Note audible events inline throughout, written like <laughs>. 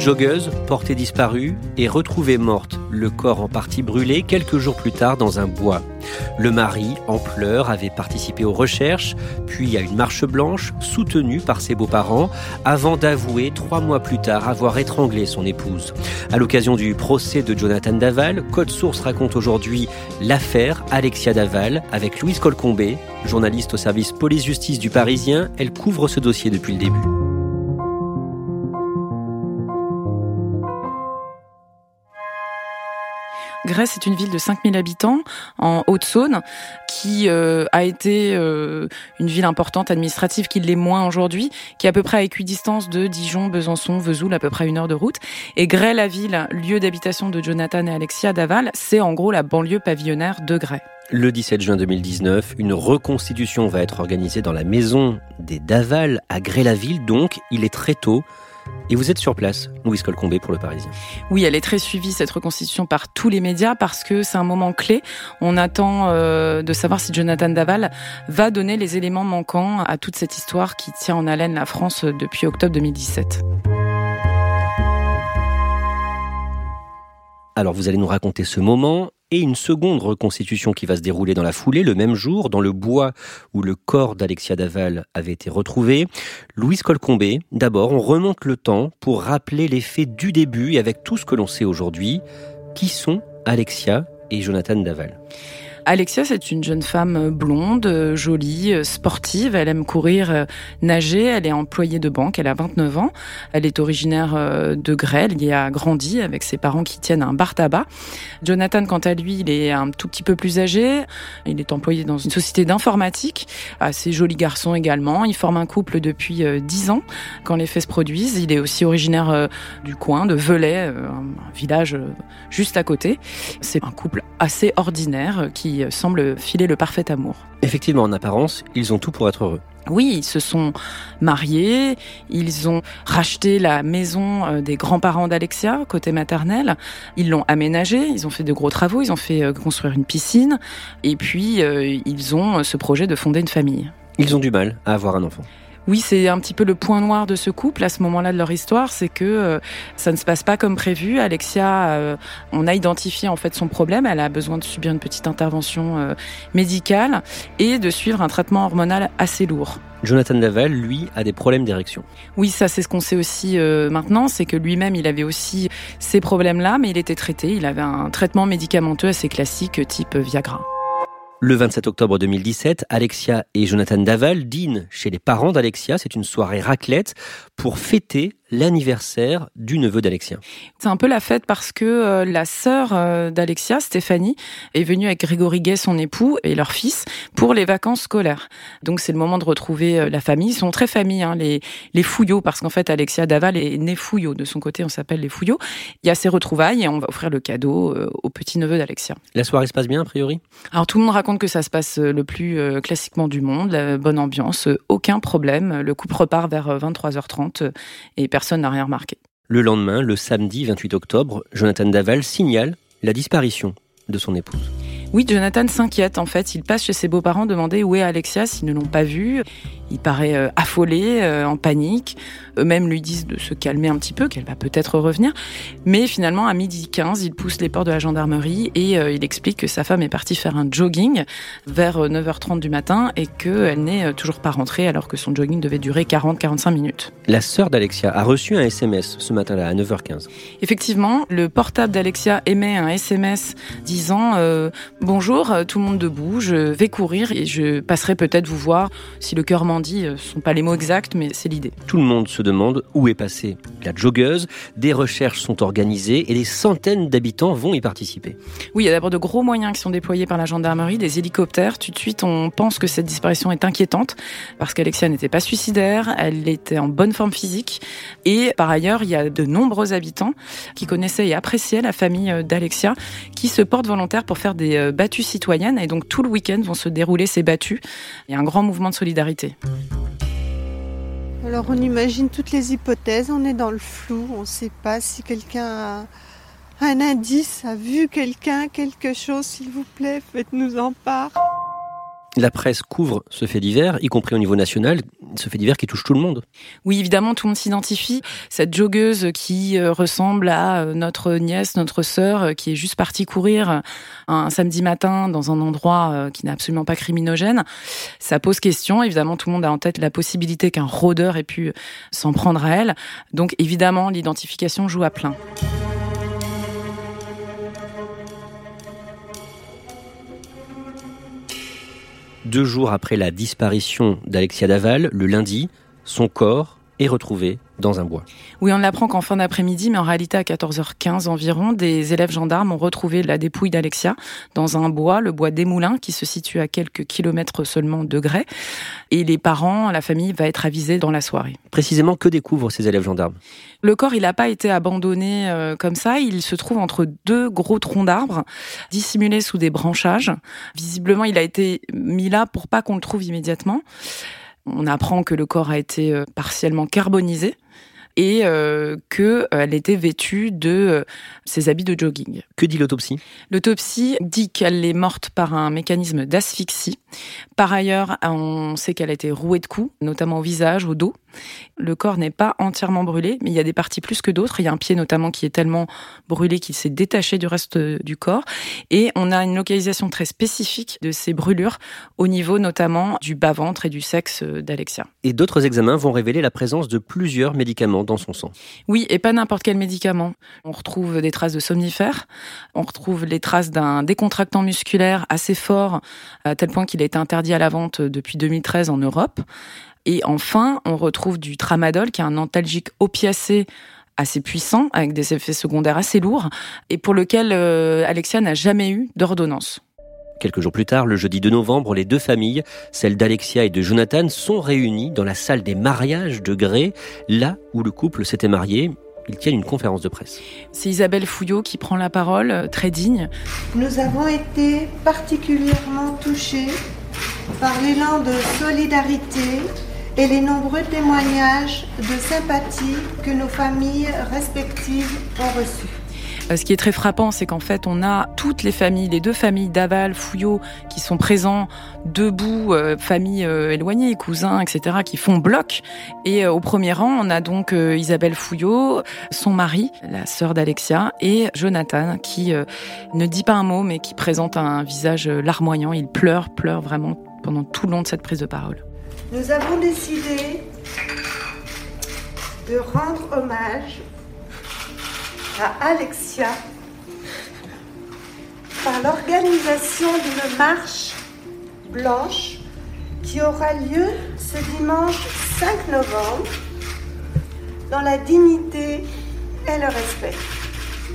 Joggeuse, portée disparue, est retrouvée morte, le corps en partie brûlé quelques jours plus tard dans un bois. Le mari, en pleurs, avait participé aux recherches, puis à une marche blanche, soutenue par ses beaux-parents, avant d'avouer trois mois plus tard avoir étranglé son épouse. À l'occasion du procès de Jonathan Daval, Code Source raconte aujourd'hui l'affaire Alexia Daval avec Louise Colcombé, journaliste au service police-justice du Parisien. Elle couvre ce dossier depuis le début. Grèce est une ville de 5000 habitants en Haute-Saône qui euh, a été euh, une ville importante administrative qui l'est moins aujourd'hui, qui est à peu près à équidistance de Dijon, Besançon, Vesoul, à peu près une heure de route. Et Grès, la ville, lieu d'habitation de Jonathan et Alexia Daval, c'est en gros la banlieue pavillonnaire de Grès. Le 17 juin 2019, une reconstitution va être organisée dans la maison des Daval à Grès-la-Ville, donc il est très tôt. Et vous êtes sur place, Louise Colcombé pour Le Parisien. Oui, elle est très suivie, cette reconstitution, par tous les médias, parce que c'est un moment clé. On attend euh, de savoir si Jonathan Daval va donner les éléments manquants à toute cette histoire qui tient en haleine la France depuis octobre 2017. Alors vous allez nous raconter ce moment et une seconde reconstitution qui va se dérouler dans la foulée, le même jour, dans le bois où le corps d'Alexia Daval avait été retrouvé. Louise Colcombé, d'abord, on remonte le temps pour rappeler les faits du début et avec tout ce que l'on sait aujourd'hui. Qui sont Alexia et Jonathan Daval Alexia, c'est une jeune femme blonde, jolie, sportive. Elle aime courir, nager. Elle est employée de banque. Elle a 29 ans. Elle est originaire de Grêle. Il y a grandi avec ses parents qui tiennent un bar tabac. Jonathan, quant à lui, il est un tout petit peu plus âgé. Il est employé dans une société d'informatique. Assez joli garçon également. Il forme un couple depuis 10 ans. Quand les faits se produisent, il est aussi originaire du coin, de Velay, un village juste à côté. C'est un couple assez ordinaire qui semble filer le parfait amour. Effectivement, en apparence, ils ont tout pour être heureux. Oui, ils se sont mariés, ils ont racheté la maison des grands-parents d'Alexia, côté maternel, ils l'ont aménagée, ils ont fait de gros travaux, ils ont fait construire une piscine, et puis ils ont ce projet de fonder une famille. Ils ont du mal à avoir un enfant. Oui, c'est un petit peu le point noir de ce couple à ce moment-là de leur histoire, c'est que euh, ça ne se passe pas comme prévu. Alexia, euh, on a identifié en fait son problème. Elle a besoin de subir une petite intervention euh, médicale et de suivre un traitement hormonal assez lourd. Jonathan Daval, lui, a des problèmes d'érection. Oui, ça c'est ce qu'on sait aussi maintenant, c'est que lui-même, il avait aussi ces problèmes-là, mais il était traité. Il avait un traitement médicamenteux assez classique, type Viagra. Le 27 octobre 2017, Alexia et Jonathan Daval dînent chez les parents d'Alexia. C'est une soirée raclette pour fêter l'anniversaire du neveu d'Alexia. C'est un peu la fête parce que euh, la sœur euh, d'Alexia, Stéphanie, est venue avec Grégory Gay, son époux, et leur fils, pour les vacances scolaires. Donc c'est le moment de retrouver euh, la famille. Ils sont très familles, hein, les, les Fouillots, parce qu'en fait Alexia Daval est née Fouillot. De son côté, on s'appelle les Fouillots. Il y a ces retrouvailles et on va offrir le cadeau au petit-neveu d'Alexia. La soirée se passe bien, a priori? Alors tout le monde raconte que ça se passe le plus classiquement du monde, la bonne ambiance, aucun problème. Le couple repart vers 23h30 et personne Le lendemain, le samedi 28 octobre, Jonathan Daval signale la disparition de son épouse. Oui, Jonathan s'inquiète en fait. Il passe chez ses beaux-parents demander où est Alexia s'ils ne l'ont pas vue. Il paraît euh, affolé, euh, en panique. Eux-mêmes lui disent de se calmer un petit peu, qu'elle va peut-être revenir. Mais finalement, à midi 15, il pousse les portes de la gendarmerie et euh, il explique que sa femme est partie faire un jogging vers 9h30 du matin et qu'elle n'est toujours pas rentrée alors que son jogging devait durer 40-45 minutes. La sœur d'Alexia a reçu un SMS ce matin-là à 9h15. Effectivement, le portable d'Alexia émet un SMS disant Bonjour, tout le monde debout, je vais courir et je passerai peut-être vous voir si le cœur m'en dit, euh, ce sont pas les mots exacts, mais c'est l'idée. Tout le monde se demande où est passée la joggeuse. Des recherches sont organisées et des centaines d'habitants vont y participer. Oui, il y a d'abord de gros moyens qui sont déployés par la gendarmerie, des hélicoptères. Tout de suite, on pense que cette disparition est inquiétante parce qu'Alexia n'était pas suicidaire, elle était en bonne forme physique et par ailleurs, il y a de nombreux habitants qui connaissaient et appréciaient la famille euh, d'Alexia qui se portent volontaires pour faire des euh, battues citoyennes et donc tout le week-end vont se dérouler ces battues. Il y a un grand mouvement de solidarité. Alors on imagine toutes les hypothèses, on est dans le flou, on ne sait pas si quelqu'un a un indice, a vu quelqu'un, quelque chose, s'il vous plaît, faites-nous en part. La presse couvre ce fait divers, y compris au niveau national, ce fait divers qui touche tout le monde. Oui, évidemment, tout le monde s'identifie. Cette joggeuse qui euh, ressemble à euh, notre nièce, notre sœur, euh, qui est juste partie courir un samedi matin dans un endroit qui n'est absolument pas criminogène, ça pose question. Évidemment, tout le monde a en tête la possibilité qu'un rôdeur ait pu s'en prendre à elle. Donc, évidemment, l'identification joue à plein. Deux jours après la disparition d'Alexia Daval, le lundi, son corps est retrouvé dans un bois. Oui, on l'apprend qu'en fin d'après-midi, mais en réalité à 14h15 environ, des élèves gendarmes ont retrouvé la dépouille d'Alexia dans un bois, le bois des Moulins, qui se situe à quelques kilomètres seulement de Grès. Et les parents, la famille va être avisés dans la soirée. Précisément, que découvrent ces élèves gendarmes? Le corps, il n'a pas été abandonné euh, comme ça. Il se trouve entre deux gros troncs d'arbres, dissimulés sous des branchages. Visiblement, il a été mis là pour pas qu'on le trouve immédiatement. On apprend que le corps a été euh, partiellement carbonisé et euh, qu'elle euh, était vêtue de ses habits de jogging. Que dit l'autopsie? L'autopsie dit qu'elle est morte par un mécanisme d'asphyxie. Par ailleurs, on sait qu'elle a été rouée de coups, notamment au visage, au dos. Le corps n'est pas entièrement brûlé, mais il y a des parties plus que d'autres. Il y a un pied notamment qui est tellement brûlé qu'il s'est détaché du reste du corps. Et on a une localisation très spécifique de ces brûlures au niveau notamment du bas-ventre et du sexe d'Alexia. Et d'autres examens vont révéler la présence de plusieurs médicaments dans son sang. Oui, et pas n'importe quel médicament. On retrouve des traces de somnifères, on retrouve les traces d'un décontractant musculaire assez fort, à tel point qu'il a été interdit à la vente depuis 2013 en Europe. Et enfin, on retrouve du tramadol, qui est un antalgique opiacé assez puissant, avec des effets secondaires assez lourds, et pour lequel euh, Alexia n'a jamais eu d'ordonnance. Quelques jours plus tard, le jeudi 2 novembre, les deux familles, celle d'Alexia et de Jonathan, sont réunies dans la salle des mariages de Gré, là où le couple s'était marié. Ils tiennent une conférence de presse. C'est Isabelle Fouillot qui prend la parole, euh, très digne. Nous avons été particulièrement touchés par l'élan de solidarité et les nombreux témoignages de sympathie que nos familles respectives ont reçus. Euh, ce qui est très frappant, c'est qu'en fait, on a toutes les familles, les deux familles d'Aval, Fouillot, qui sont présents debout, euh, familles euh, éloignées, cousins, etc., qui font bloc. Et au premier rang, on a donc Isabelle Fouillot, son mari, la sœur d'Alexia, et Jonathan, qui ne dit pas un mot, mais qui présente un visage larmoyant. Il pleure, pleure vraiment pendant tout le long de cette prise de parole. Nous avons décidé de rendre hommage à Alexia par l'organisation d'une marche blanche qui aura lieu ce dimanche 5 novembre dans la dignité et le respect.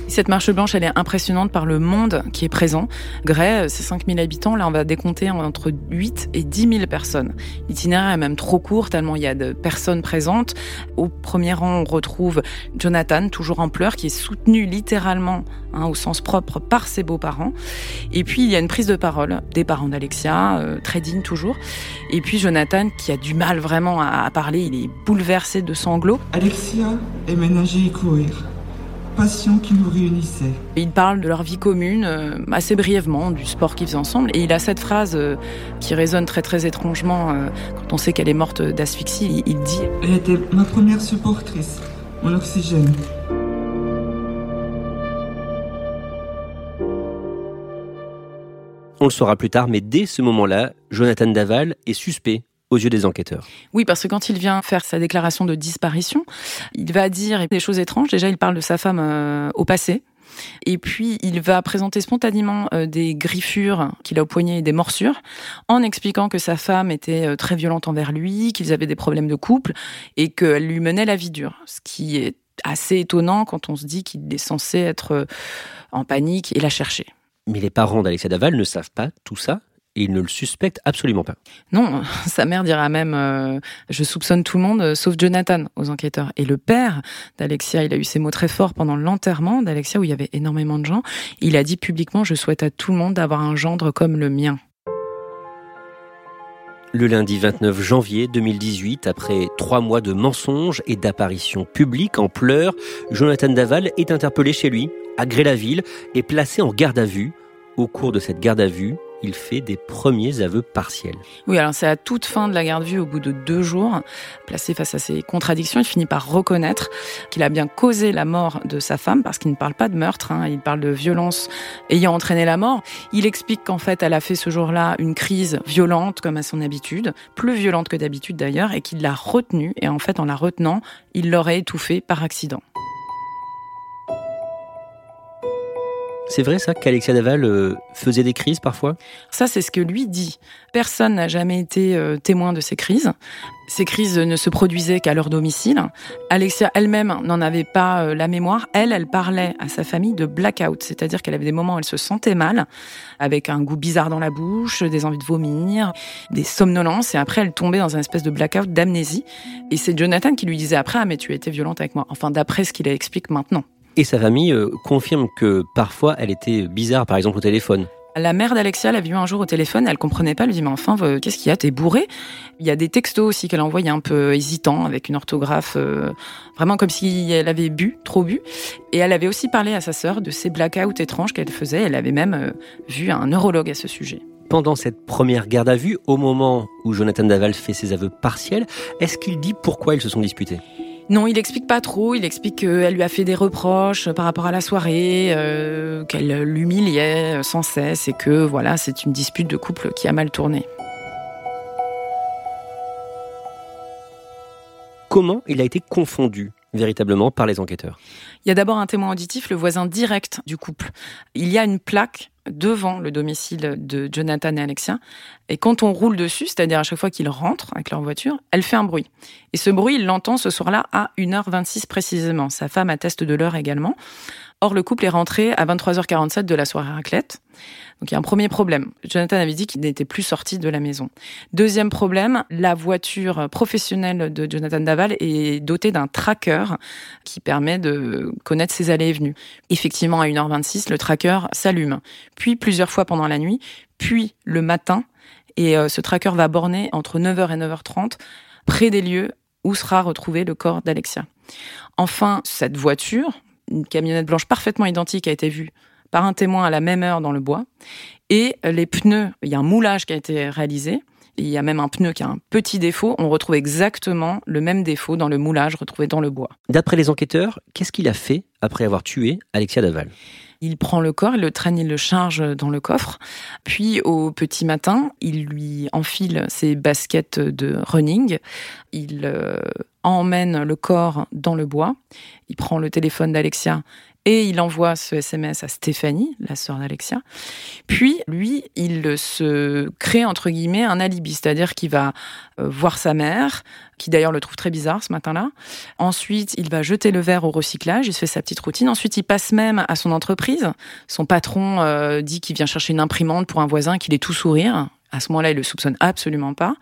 Cette marche blanche, elle est impressionnante par le monde qui est présent. Grès, c'est 5000 habitants. Là, on va décompter entre 8 et 10 000 personnes. L'itinéraire est même trop court, tellement il y a de personnes présentes. Au premier rang, on retrouve Jonathan, toujours en pleurs, qui est soutenu littéralement, hein, au sens propre, par ses beaux-parents. Et puis, il y a une prise de parole des parents d'Alexia, euh, très digne toujours. Et puis, Jonathan, qui a du mal vraiment à, à parler, il est bouleversé de sanglots. Alexia est ménagée et courir. Passion qui nous réunissait. Il parle de leur vie commune euh, assez brièvement, du sport qu'ils faisaient ensemble. Et il a cette phrase euh, qui résonne très très étrangement euh, quand on sait qu'elle est morte d'asphyxie. Il, il dit Elle était ma première supportrice, mon oxygène. On le saura plus tard, mais dès ce moment-là, Jonathan Daval est suspect aux yeux des enquêteurs. Oui, parce que quand il vient faire sa déclaration de disparition, il va dire des choses étranges. Déjà, il parle de sa femme euh, au passé. Et puis, il va présenter spontanément euh, des griffures qu'il a au poignet et des morsures, en expliquant que sa femme était euh, très violente envers lui, qu'ils avaient des problèmes de couple et qu'elle lui menait la vie dure. Ce qui est assez étonnant quand on se dit qu'il est censé être en panique et la chercher. Mais les parents d'Alexia Daval ne savent pas tout ça et ils ne le suspectent absolument pas. Non, <laughs> sa mère dira même euh, je soupçonne tout le monde euh, sauf Jonathan aux enquêteurs. Et le père d'Alexia, il a eu ces mots très forts pendant l'enterrement d'Alexia où il y avait énormément de gens. Il a dit publiquement je souhaite à tout le monde d'avoir un gendre comme le mien. Le lundi 29 janvier 2018, après trois mois de mensonges et d'apparitions publiques en pleurs, Jonathan Daval est interpellé chez lui, à Gré-la-Ville, et placé en garde à vue. Au cours de cette garde à vue, il fait des premiers aveux partiels. Oui, alors c'est à toute fin de la garde vue, au bout de deux jours, placé face à ces contradictions, il finit par reconnaître qu'il a bien causé la mort de sa femme, parce qu'il ne parle pas de meurtre, hein, il parle de violence ayant entraîné la mort. Il explique qu'en fait, elle a fait ce jour-là une crise violente, comme à son habitude, plus violente que d'habitude d'ailleurs, et qu'il l'a retenue, et en fait, en la retenant, il l'aurait étouffée par accident. C'est vrai ça qu'Alexia Daval euh, faisait des crises parfois? Ça, c'est ce que lui dit. Personne n'a jamais été euh, témoin de ces crises. Ces crises ne se produisaient qu'à leur domicile. Alexia elle-même n'en avait pas euh, la mémoire. Elle, elle parlait à sa famille de blackout, c'est-à-dire qu'elle avait des moments où elle se sentait mal, avec un goût bizarre dans la bouche, des envies de vomir, des somnolences, et après elle tombait dans un espèce de blackout d'amnésie. Et c'est Jonathan qui lui disait après, ah mais tu étais violente avec moi. Enfin, d'après ce qu'il explique maintenant. Et sa famille euh, confirme que parfois elle était bizarre, par exemple au téléphone. La mère d'Alexia l'a vue un jour au téléphone, elle comprenait pas, elle lui dit mais enfin euh, qu'est-ce qu'il y a, t'es bourré? Il y a des textos aussi qu'elle envoyait un peu hésitants, avec une orthographe euh, vraiment comme si elle avait bu, trop bu. Et elle avait aussi parlé à sa sœur de ces blackouts étranges qu'elle faisait, elle avait même vu un neurologue à ce sujet. Pendant cette première garde à vue, au moment où Jonathan Daval fait ses aveux partiels, est-ce qu'il dit pourquoi ils se sont disputés? Non, il explique pas trop. Il explique qu'elle lui a fait des reproches par rapport à la soirée, euh, qu'elle l'humiliait sans cesse et que voilà, c'est une dispute de couple qui a mal tourné. Comment il a été confondu? Véritablement par les enquêteurs Il y a d'abord un témoin auditif, le voisin direct du couple. Il y a une plaque devant le domicile de Jonathan et Alexia. Et quand on roule dessus, c'est-à-dire à chaque fois qu'ils rentrent avec leur voiture, elle fait un bruit. Et ce bruit, il l'entend ce soir-là à 1h26 précisément. Sa femme atteste de l'heure également. Or, le couple est rentré à 23h47 de la soirée raclette. Donc il y a un premier problème. Jonathan avait dit qu'il n'était plus sorti de la maison. Deuxième problème, la voiture professionnelle de Jonathan Daval est dotée d'un tracker qui permet de connaître ses allées et venues. Effectivement, à 1h26, le tracker s'allume. Puis plusieurs fois pendant la nuit, puis le matin. Et euh, ce tracker va borner entre 9h et 9h30 près des lieux où sera retrouvé le corps d'Alexia. Enfin, cette voiture, une camionnette blanche parfaitement identique a été vue par un témoin à la même heure dans le bois. Et les pneus, il y a un moulage qui a été réalisé. Il y a même un pneu qui a un petit défaut. On retrouve exactement le même défaut dans le moulage retrouvé dans le bois. D'après les enquêteurs, qu'est-ce qu'il a fait après avoir tué Alexia Daval? Il prend le corps, il le traîne, il le charge dans le coffre. Puis au petit matin, il lui enfile ses baskets de running. Il euh, emmène le corps dans le bois. Il prend le téléphone d'Alexia et il envoie ce SMS à Stéphanie, la sœur d'Alexia. Puis, lui, il se crée, entre guillemets, un alibi, c'est-à-dire qu'il va euh, voir sa mère, qui d'ailleurs le trouve très bizarre ce matin-là. Ensuite, il va jeter le verre au recyclage, il se fait sa petite routine. Ensuite, il passe même à son entreprise. Son patron euh, dit qu'il vient chercher une imprimante pour un voisin, qu'il est tout sourire À ce moment-là, il le soupçonne absolument pas.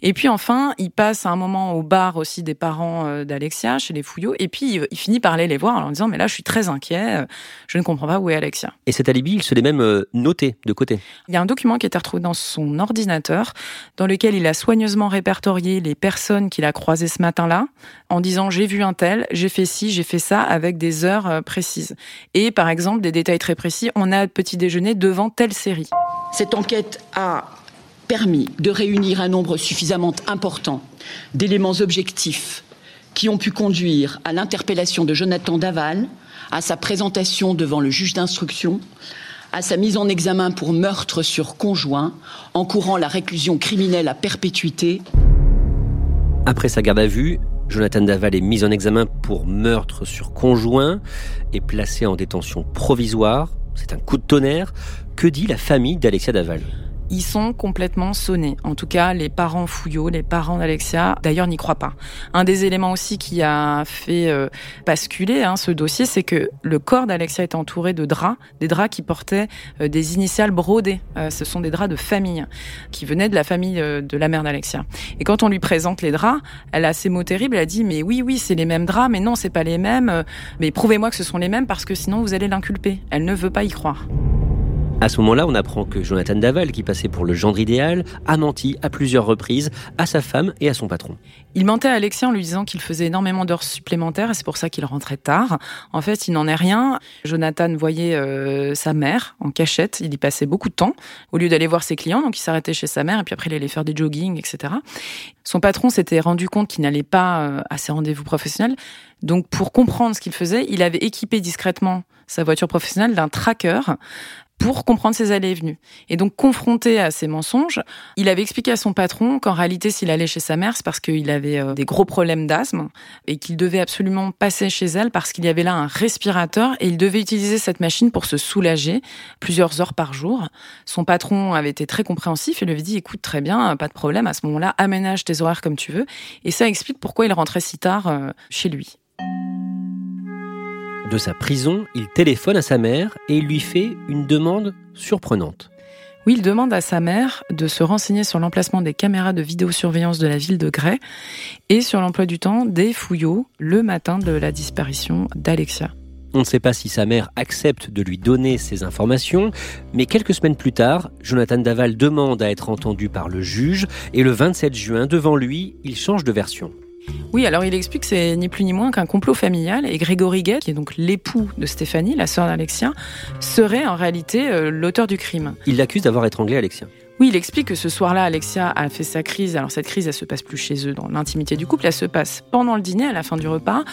Et puis enfin, il passe un moment au bar aussi des parents euh, d'Alexia, chez les Fouillots, et puis il, finit par aller les voir en leur disant mais là, je suis très inquiet, je ne comprends pas où est Alexia. Et cet alibi, il se l'est même noté de côté. Il y a un document qui a été retrouvé dans son ordinateur, dans lequel il a soigneusement répertorié les personnes qu'il a croisées ce matin-là, en disant j'ai vu un tel, j'ai fait ci, j'ai fait ça, avec des heures précises. Et par exemple, des détails très précis, on a petit déjeuner devant telle série. Cette enquête a permis de réunir un nombre suffisamment important d'éléments objectifs qui ont pu conduire à l'interpellation de Jonathan Daval, à sa présentation devant le juge d'instruction, à sa mise en examen pour meurtre sur conjoint, encourant la réclusion criminelle à perpétuité. Après sa garde à vue, Jonathan Daval est mis en examen pour meurtre sur conjoint et placé en détention provisoire. C'est un coup de tonnerre. Que dit la famille d'Alexia Daval? Ils sont complètement sonnés. En tout cas, les parents Fouillot, les parents d'Alexia, d'ailleurs, n'y croient pas. Un des éléments aussi qui a fait euh, basculer hein, ce dossier, c'est que le corps d'Alexia est entouré de draps, des draps qui portaient euh, des initiales brodées. Euh, ce sont des draps de famille, qui venaient de la famille de la mère d'Alexia. Et quand on lui présente les draps, elle a ces mots terribles, elle a dit, mais oui, oui, c'est les mêmes draps, mais non, c'est pas les mêmes, mais prouvez-moi que ce sont les mêmes parce que sinon vous allez l'inculper. Elle ne veut pas y croire. À ce moment-là, on apprend que Jonathan Daval, qui passait pour le gendre idéal, a menti à plusieurs reprises à sa femme et à son patron. Il mentait à Alexia en lui disant qu'il faisait énormément d'heures supplémentaires et c'est pour ça qu'il rentrait tard. En fait, il n'en est rien. Jonathan voyait euh, sa mère en cachette. Il y passait beaucoup de temps au lieu d'aller voir ses clients. Donc, il s'arrêtait chez sa mère et puis après, il allait faire des jogging, etc. Son patron s'était rendu compte qu'il n'allait pas euh, à ses rendez-vous professionnels. Donc, pour comprendre ce qu'il faisait, il avait équipé discrètement sa voiture professionnelle d'un tracker pour comprendre ses allées et venues. Et donc, confronté à ces mensonges, il avait expliqué à son patron qu'en réalité, s'il allait chez sa mère, c'est parce qu'il avait euh, des gros problèmes d'asthme et qu'il devait absolument passer chez elle parce qu'il y avait là un respirateur et il devait utiliser cette machine pour se soulager plusieurs heures par jour. Son patron avait été très compréhensif et lui avait dit, écoute, très bien, pas de problème, à ce moment-là, aménage tes horaires comme tu veux. Et ça explique pourquoi il rentrait si tard euh, chez lui. De sa prison, il téléphone à sa mère et il lui fait une demande surprenante. Oui, il demande à sa mère de se renseigner sur l'emplacement des caméras de vidéosurveillance de la ville de Gray et sur l'emploi du temps des fouillots le matin de la disparition d'Alexia. On ne sait pas si sa mère accepte de lui donner ces informations, mais quelques semaines plus tard, Jonathan Daval demande à être entendu par le juge et le 27 juin, devant lui, il change de version. Oui, alors il explique que c'est ni plus ni moins qu'un complot familial et Grégory Gay, qui est donc l'époux de Stéphanie, la sœur d'Alexia, serait en réalité euh, l'auteur du crime. Il l'accuse d'avoir étranglé Alexia. Oui, il explique que ce soir-là, Alexia a fait sa crise. Alors cette crise, elle se passe plus chez eux, dans l'intimité du couple, elle se passe pendant le dîner, à la fin du repas,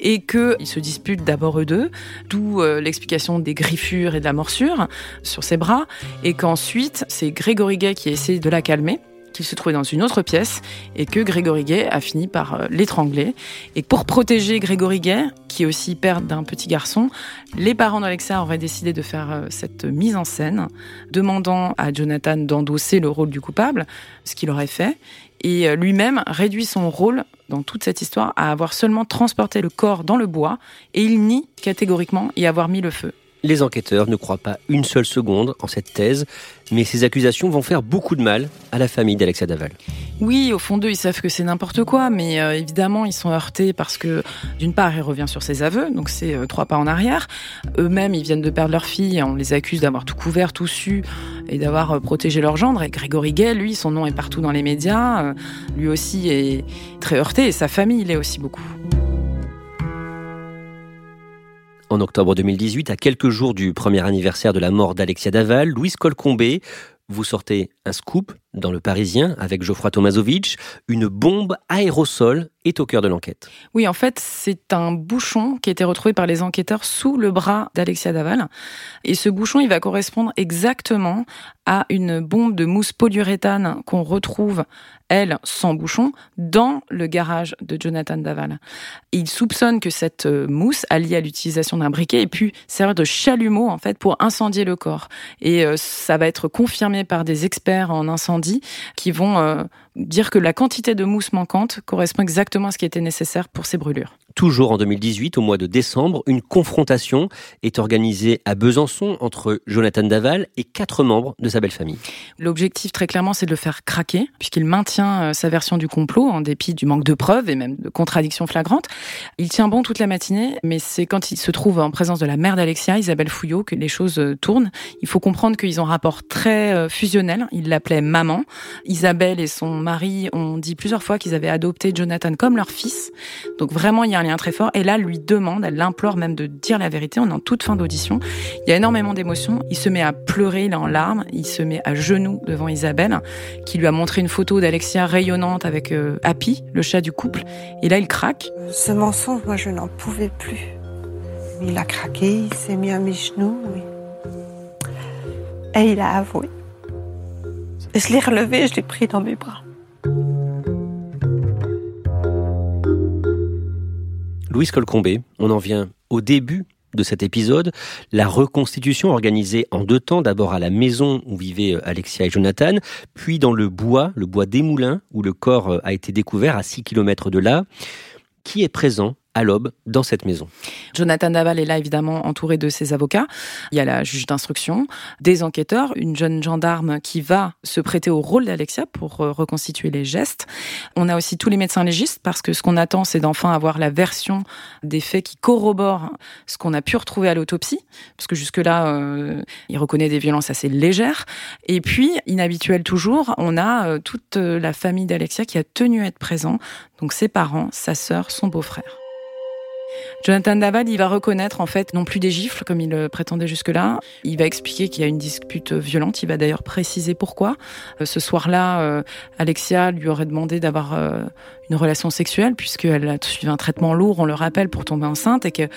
et qu'ils se disputent d'abord eux deux, d'où euh, l'explication des griffures et de la morsure sur ses bras, et qu'ensuite, c'est Grégory Gay qui essaie de la calmer qu'il se trouvait dans une autre pièce et que Grégory Gay a fini par euh, l'étrangler. Et pour protéger Grégory Gay, qui est aussi père d'un petit garçon, les parents d'Alexa auraient décidé de faire euh, cette mise en scène, demandant à Jonathan d'endosser le rôle du coupable, ce qu'il aurait fait, et euh, lui-même réduit son rôle dans toute cette histoire à avoir seulement transporté le corps dans le bois, et il nie catégoriquement y avoir mis le feu. Les enquêteurs ne croient pas une seule seconde en cette thèse, mais ces accusations vont faire beaucoup de mal à la famille d'Alexia Daval. Oui, au fond d'eux, ils savent que c'est n'importe quoi, mais euh, évidemment, ils sont heurtés parce que, d'une part, il revient sur ses aveux, donc c'est euh, trois pas en arrière. Eux-mêmes, ils viennent de perdre leur fille, on les accuse d'avoir tout couvert, tout su, et d'avoir euh, protégé leur gendre. Et Grégory Gay, lui, son nom est partout dans les médias, lui aussi est très heurté, et sa famille l'est aussi beaucoup. En octobre 2018, à quelques jours du premier anniversaire de la mort d'Alexia Daval, Louise Colcombé, vous sortez un scoop dans le Parisien avec Geoffroy Tomasovic, une bombe aérosol est au cœur de l'enquête. Oui, en fait, c'est un bouchon qui a été retrouvé par les enquêteurs sous le bras d'Alexia Daval. Et ce bouchon, il va correspondre exactement à une bombe de mousse polyuréthane qu'on retrouve elle, sans bouchon, dans le garage de Jonathan Daval. il soupçonne que cette euh, mousse, alliée à l'utilisation d'un briquet, ait pu servir de chalumeau, en fait, pour incendier le corps. Et euh, ça va être confirmé par des experts en incendie qui vont euh, dire que la quantité de mousse manquante correspond exactement à ce qui était nécessaire pour ces brûlures. Toujours en 2018, au mois de décembre, une confrontation est organisée à Besançon entre Jonathan Daval et quatre membres de sa belle famille. L'objectif, très clairement, c'est de le faire craquer, puisqu'il maintient euh, sa version du complot, en dépit du manque de preuves et même de contradictions flagrantes. Il tient bon toute la matinée, mais c'est quand il se trouve en présence de la mère d'Alexia, Isabelle Fouillot, que les choses euh, tournent. Il faut comprendre qu'ils ont un rapport très euh, fusionnel. Il l'appelait maman. Isabelle et son mari ont dit plusieurs fois qu'ils avaient adopté Jonathan comme leur fils. Donc vraiment, il y a un lien très fort. Et là, lui demande, elle l'implore même de dire la vérité. On est en toute fin d'audition. Il y a énormément d'émotions. Il se met à pleurer, il est en larmes. Il se met à genoux devant Isabelle, qui lui a montré une photo d'Alexia rayonnante avec euh, Happy, le chat du couple. Et là, il craque. Ce mensonge, moi, je n'en pouvais plus. Il a craqué, il s'est mis à mes genoux. Et il a avoué. Je l'ai relevé, je l'ai pris dans mes bras. Louise Colcombé, on en vient au début de cet épisode, la reconstitution organisée en deux temps, d'abord à la maison où vivaient euh, Alexia et Jonathan, puis dans le bois, le bois des Moulins, où le corps euh, a été découvert à 6 km de là. Qui est présent à l'aube dans cette maison. Jonathan Daval est là évidemment entouré de ses avocats. Il y a la juge d'instruction, des enquêteurs, une jeune gendarme qui va se prêter au rôle d'Alexia pour euh, reconstituer les gestes. On a aussi tous les médecins légistes parce que ce qu'on attend c'est d'enfin avoir la version des faits qui corroborent ce qu'on a pu retrouver à l'autopsie parce que jusque-là euh, il reconnaît des violences assez légères et puis inhabituel toujours, on a euh, toute la famille d'Alexia qui a tenu à être présent, donc ses parents, sa sœur, son beau-frère. Jonathan Daval, il va reconnaître en fait non plus des gifles comme il prétendait jusque-là. Il va expliquer qu'il y a une dispute violente. Il va d'ailleurs préciser pourquoi. Euh, ce soir-là, euh, Alexia lui aurait demandé d'avoir euh, une relation sexuelle puisqu'elle a suivi un traitement lourd, on le rappelle, pour tomber enceinte et qu'il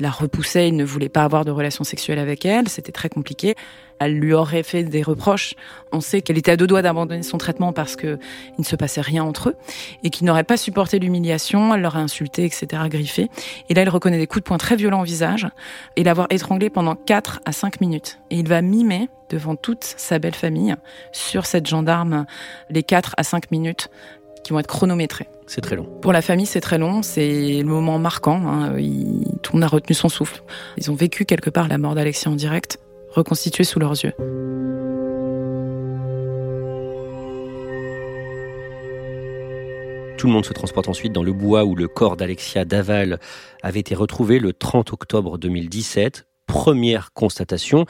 la repoussait, il ne voulait pas avoir de relation sexuelle avec elle. C'était très compliqué. Elle lui aurait fait des reproches. On sait qu'elle était à deux doigts d'abandonner son traitement parce que il ne se passait rien entre eux et qu'il n'aurait pas supporté l'humiliation. Elle l'aurait insulté, etc., griffé. Et là, il reconnaît des coups de poing très violents au visage et l'avoir étranglé pendant 4 à 5 minutes. Et il va mimer devant toute sa belle famille sur cette gendarme les 4 à 5 minutes qui vont être chronométrés. C'est très long. Pour la famille, c'est très long. C'est le moment marquant. Hein. tout le monde a retenu son souffle. Ils ont vécu quelque part la mort d'Alexia en direct, reconstituée sous leurs yeux. Tout le monde se transporte ensuite dans le bois où le corps d'Alexia Daval avait été retrouvé le 30 octobre 2017. Première constatation,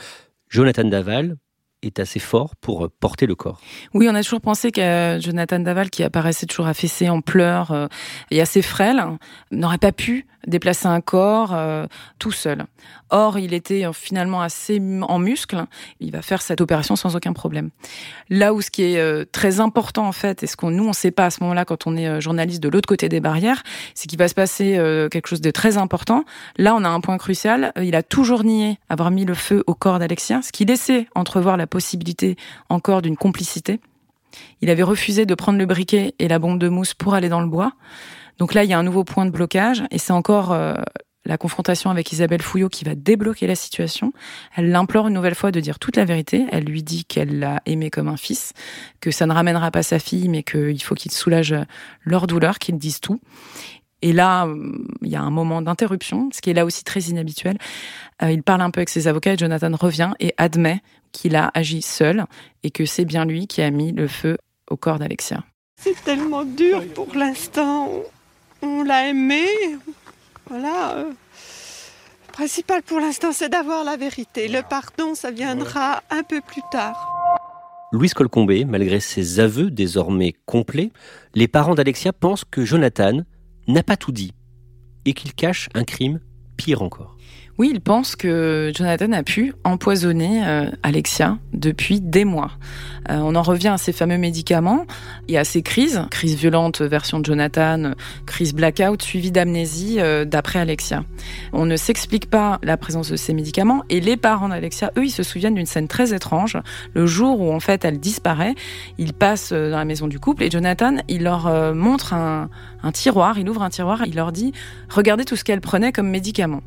Jonathan Daval, est assez fort pour euh, porter le corps. Oui, on a toujours pensé que Jonathan Daval, qui apparaissait toujours affaissé en pleurs euh, et assez frêle, n'aurait pas pu déplacer un corps euh, tout seul. Or, il était finalement assez en muscle. Il va faire cette opération sans aucun problème. Là où ce qui est très important en fait, et ce qu'on nous on sait pas à ce moment-là quand on est journaliste de l'autre côté des barrières, c'est qu'il va se passer quelque chose de très important. Là, on a un point crucial. Il a toujours nié avoir mis le feu au corps d'Alexia, ce qui laissait entrevoir la possibilité encore d'une complicité. Il avait refusé de prendre le briquet et la bombe de mousse pour aller dans le bois. Donc là, il y a un nouveau point de blocage et c'est encore euh, la confrontation avec Isabelle Fouillot qui va débloquer la situation. Elle l'implore une nouvelle fois de dire toute la vérité. Elle lui dit qu'elle l'a aimé comme un fils, que ça ne ramènera pas sa fille, mais qu'il faut qu'il soulage leur douleur, qu'ils disent tout. Et là, euh, il y a un moment d'interruption, ce qui est là aussi très inhabituel. Euh, il parle un peu avec ses avocats et Jonathan revient et admet qu'il a agi seul et que c'est bien lui qui a mis le feu au corps d'Alexia. C'est tellement dur pour l'instant. On l'a aimé. Voilà. Euh, le principal pour l'instant, c'est d'avoir la vérité. Le pardon, ça viendra un peu plus tard. Louise Colcombé, malgré ses aveux désormais complets, les parents d'Alexia pensent que Jonathan n'a pas tout dit et qu'il cache un crime pire encore. Oui, il pense que Jonathan a pu empoisonner euh, Alexia depuis des mois. Euh, on en revient à ces fameux médicaments et à ces crises, crise violente version de Jonathan, crise blackout suivie d'amnésie euh, d'après Alexia. On ne s'explique pas la présence de ces médicaments et les parents d'Alexia, eux, ils se souviennent d'une scène très étrange. Le jour où en fait elle disparaît, ils passent dans la maison du couple et Jonathan, il leur montre un, un tiroir, il ouvre un tiroir, il leur dit regardez tout ce qu'elle prenait comme médicament.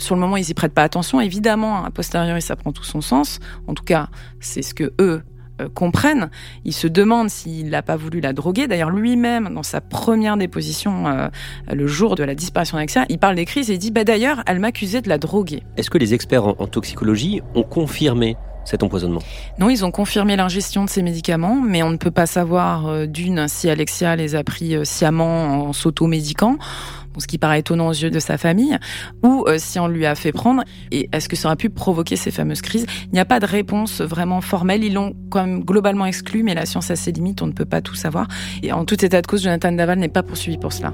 Sur le moment, ils y prêtent pas attention. Évidemment, a posteriori, ça prend tout son sens. En tout cas, c'est ce que eux euh, comprennent. Il se demande s'il n'a pas voulu la droguer. D'ailleurs, lui-même, dans sa première déposition, euh, le jour de la disparition d'Alexia, il parle des crises et il dit bah, D'ailleurs, elle m'accusait de la droguer. Est-ce que les experts en, toxicologie ont confirmé cet empoisonnement? Non, ils ont confirmé l'ingestion de ces médicaments, mais on ne peut pas savoir euh, d'une si Alexia les a pris sciemment en s'automédiquant ce qui paraît étonnant aux yeux de sa famille, ou euh, si on lui a fait prendre, et est-ce que ça aurait pu provoquer ces fameuses crises? Il n'y a pas de réponse vraiment formelle, ils l'ont quand même globalement exclu, mais la science a ses limites, on ne peut pas tout savoir. Et en tout état de cause, Jonathan Daval n'est pas poursuivi pour cela.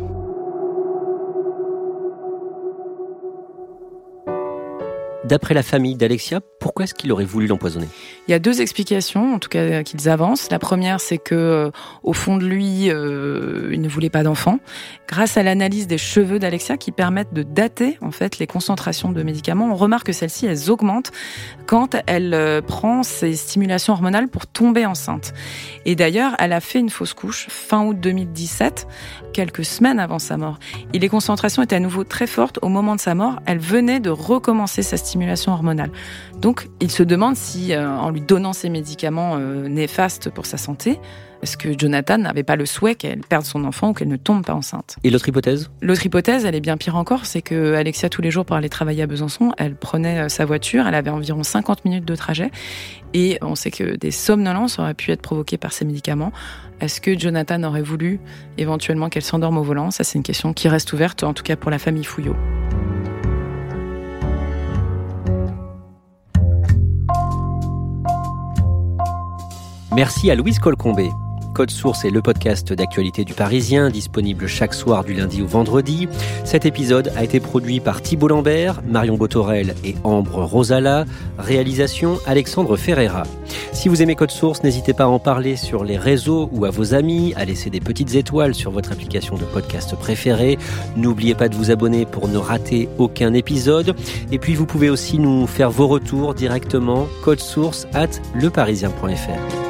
D'après la famille d'Alexia, pourquoi est-ce qu'il aurait voulu l'empoisonner? Il y a deux explications, en tout cas qu'ils avancent. La première, c'est que euh, au fond de lui, euh, il ne voulait pas d'enfant. Grâce à l'analyse des cheveux d'Alexia, qui permettent de dater en fait les concentrations de médicaments, on remarque que celles-ci elles augmentent quand elle euh, prend ses stimulations hormonales pour tomber enceinte. Et d'ailleurs, elle a fait une fausse couche fin août 2017, quelques semaines avant sa mort. Et les concentrations étaient à nouveau très fortes au moment de sa mort. Elle venait de recommencer sa stimulation stimulation hormonale. Donc, il se demande si, euh, en lui donnant ces médicaments euh, néfastes pour sa santé, est-ce que Jonathan n'avait pas le souhait qu'elle perde son enfant ou qu'elle ne tombe pas enceinte? Et l'autre hypothèse? L'autre hypothèse, elle est bien pire encore, c'est que Alexia, tous les jours, pour aller travailler à Besançon, elle prenait euh, sa voiture, elle avait environ 50 minutes de trajet, et on sait que des somnolences auraient pu être provoquées par ces médicaments. Est-ce que Jonathan aurait voulu éventuellement qu'elle s'endorme au volant? Ça, c'est une question qui reste ouverte, en tout cas pour la famille Fouillot. Merci à Louise Colcombé. Code Source est le podcast d'actualité du Parisien, disponible chaque soir du lundi au vendredi. Cet épisode a été produit par Thibault Lambert, Marion Botorel et Ambre Rosala. Réalisation Alexandre Ferreira. Si vous aimez Code Source, n'hésitez pas à en parler sur les réseaux ou à vos amis, à laisser des petites étoiles sur votre application de podcast préférée. N'oubliez pas de vous abonner pour ne rater aucun épisode. Et puis vous pouvez aussi nous faire vos retours directement code source at leparisien.fr.